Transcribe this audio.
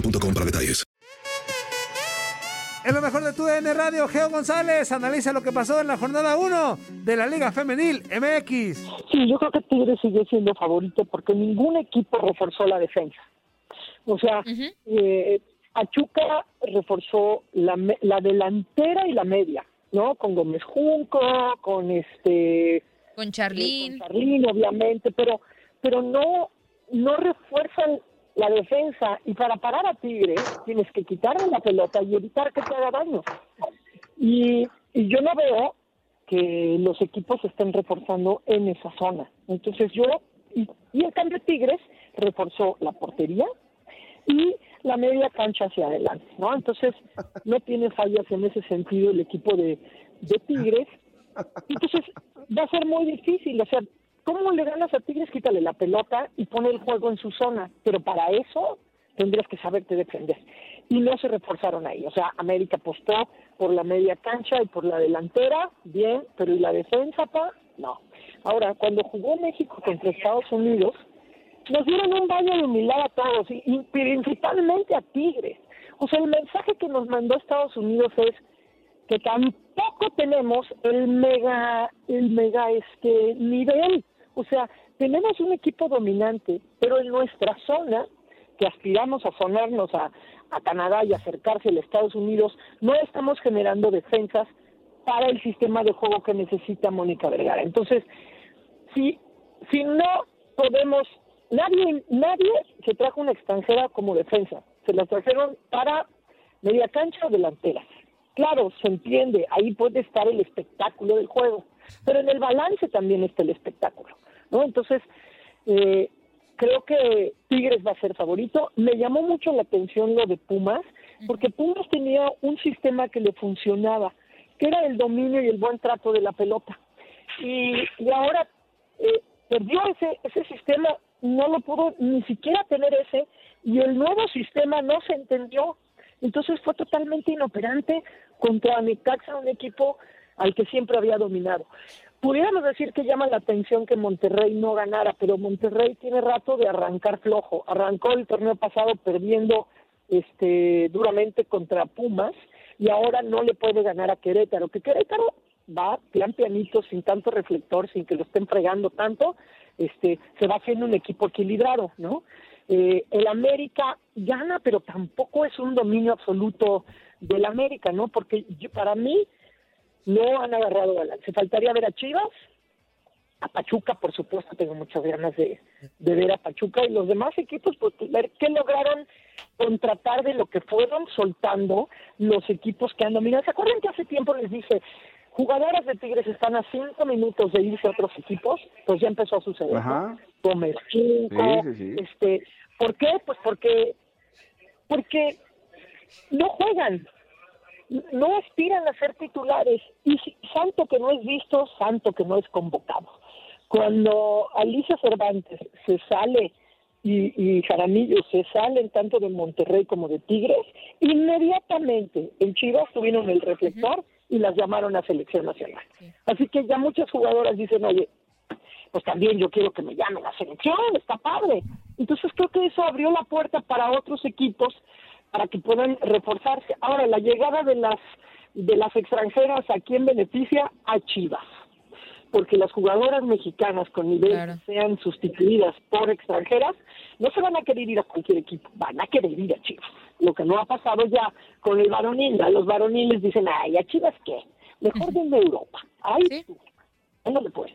boostmobile.com para detalles. En lo mejor de tu DN Radio, Geo González analiza lo que pasó en la jornada 1 de la Liga Femenil MX. Sí, yo creo que Tigres sigue siendo favorito porque ningún equipo reforzó la defensa. O sea, eh, Pachuca reforzó la, me- la delantera y la media, ¿no? Con Gómez Junco, con este Con Charlín. con Charlín, obviamente, pero pero no no refuerzan la defensa y para parar a Tigres tienes que quitarle la pelota y evitar que te haga daño. Y, y yo no veo que los equipos estén reforzando en esa zona. Entonces yo, y, y en cambio Tigres reforzó la portería y la media cancha hacia adelante, ¿no? Entonces no tiene fallas en ese sentido el equipo de, de Tigres. Entonces va a ser muy difícil, o sea, ¿cómo le ganas a Tigres? Quítale la pelota y pone el juego en su zona, pero para eso tendrías que saberte defender. Y no se reforzaron ahí, o sea, América apostó por la media cancha y por la delantera, bien, pero ¿y la defensa, pa? No. Ahora, cuando jugó México contra Estados Unidos, nos dieron un baño de humildad a todos y, y principalmente a Tigres. O sea, el mensaje que nos mandó Estados Unidos es que tampoco tenemos el mega, el mega este nivel. O sea, tenemos un equipo dominante, pero en nuestra zona, que aspiramos a sonarnos a, a Canadá y acercarse a Estados Unidos, no estamos generando defensas para el sistema de juego que necesita Mónica Vergara. Entonces, si, si no podemos, nadie, nadie se trajo una extranjera como defensa, se la trajeron para media cancha o delantera. Claro, se entiende, ahí puede estar el espectáculo del juego, pero en el balance también está el espectáculo, ¿no? Entonces, eh, creo que Tigres va a ser favorito. Me llamó mucho la atención lo de Pumas, porque Pumas tenía un sistema que le funcionaba, que era el dominio y el buen trato de la pelota. Y, y ahora eh, perdió ese, ese sistema, no lo pudo ni siquiera tener ese, y el nuevo sistema no se entendió. Entonces fue totalmente inoperante contra Necaxa, un equipo al que siempre había dominado. Pudiéramos decir que llama la atención que Monterrey no ganara, pero Monterrey tiene rato de arrancar flojo. Arrancó el torneo pasado perdiendo este duramente contra Pumas y ahora no le puede ganar a Querétaro, que Querétaro va plan pianito, sin tanto reflector, sin que lo estén fregando tanto, este se va haciendo un equipo equilibrado, ¿no? Eh, el América gana, pero tampoco es un dominio absoluto del América, ¿no? Porque yo- para mí no han agarrado balance. Faltaría ver a Chivas, a Pachuca, por supuesto, tengo muchas ganas de, de ver a Pachuca y los demás equipos, pues ver qué lograron contratar de lo que fueron soltando los equipos que han dominado. ¿Se acuerdan que hace tiempo les dije, jugadoras de Tigres están a cinco minutos de irse a otros equipos? Pues ya empezó a suceder. ¿no? Ajá. Gómez Junco, Sí, sí, sí. este, ¿por qué? Pues porque porque no juegan, no aspiran a ser titulares y santo que no es visto, santo que no es convocado. Cuando Alicia Cervantes se sale y, y Jaramillo se salen tanto de Monterrey como de Tigres, inmediatamente en Chivas tuvieron el reflector y las llamaron a selección nacional. Así que ya muchas jugadoras dicen, oye, pues también yo quiero que me llamen a selección, está padre. Entonces creo que eso abrió la puerta para otros equipos para que puedan reforzarse. Ahora, la llegada de las de las extranjeras, ¿a quién beneficia? A Chivas. Porque las jugadoras mexicanas con nivel sean sustituidas por extranjeras, no se van a querer ir a cualquier equipo, van a querer ir a Chivas. Lo que no ha pasado ya con el varonil, los varoniles dicen, ay, ¿a Chivas qué? Mejor de Europa. Ay, ¿Sí? no le puedes.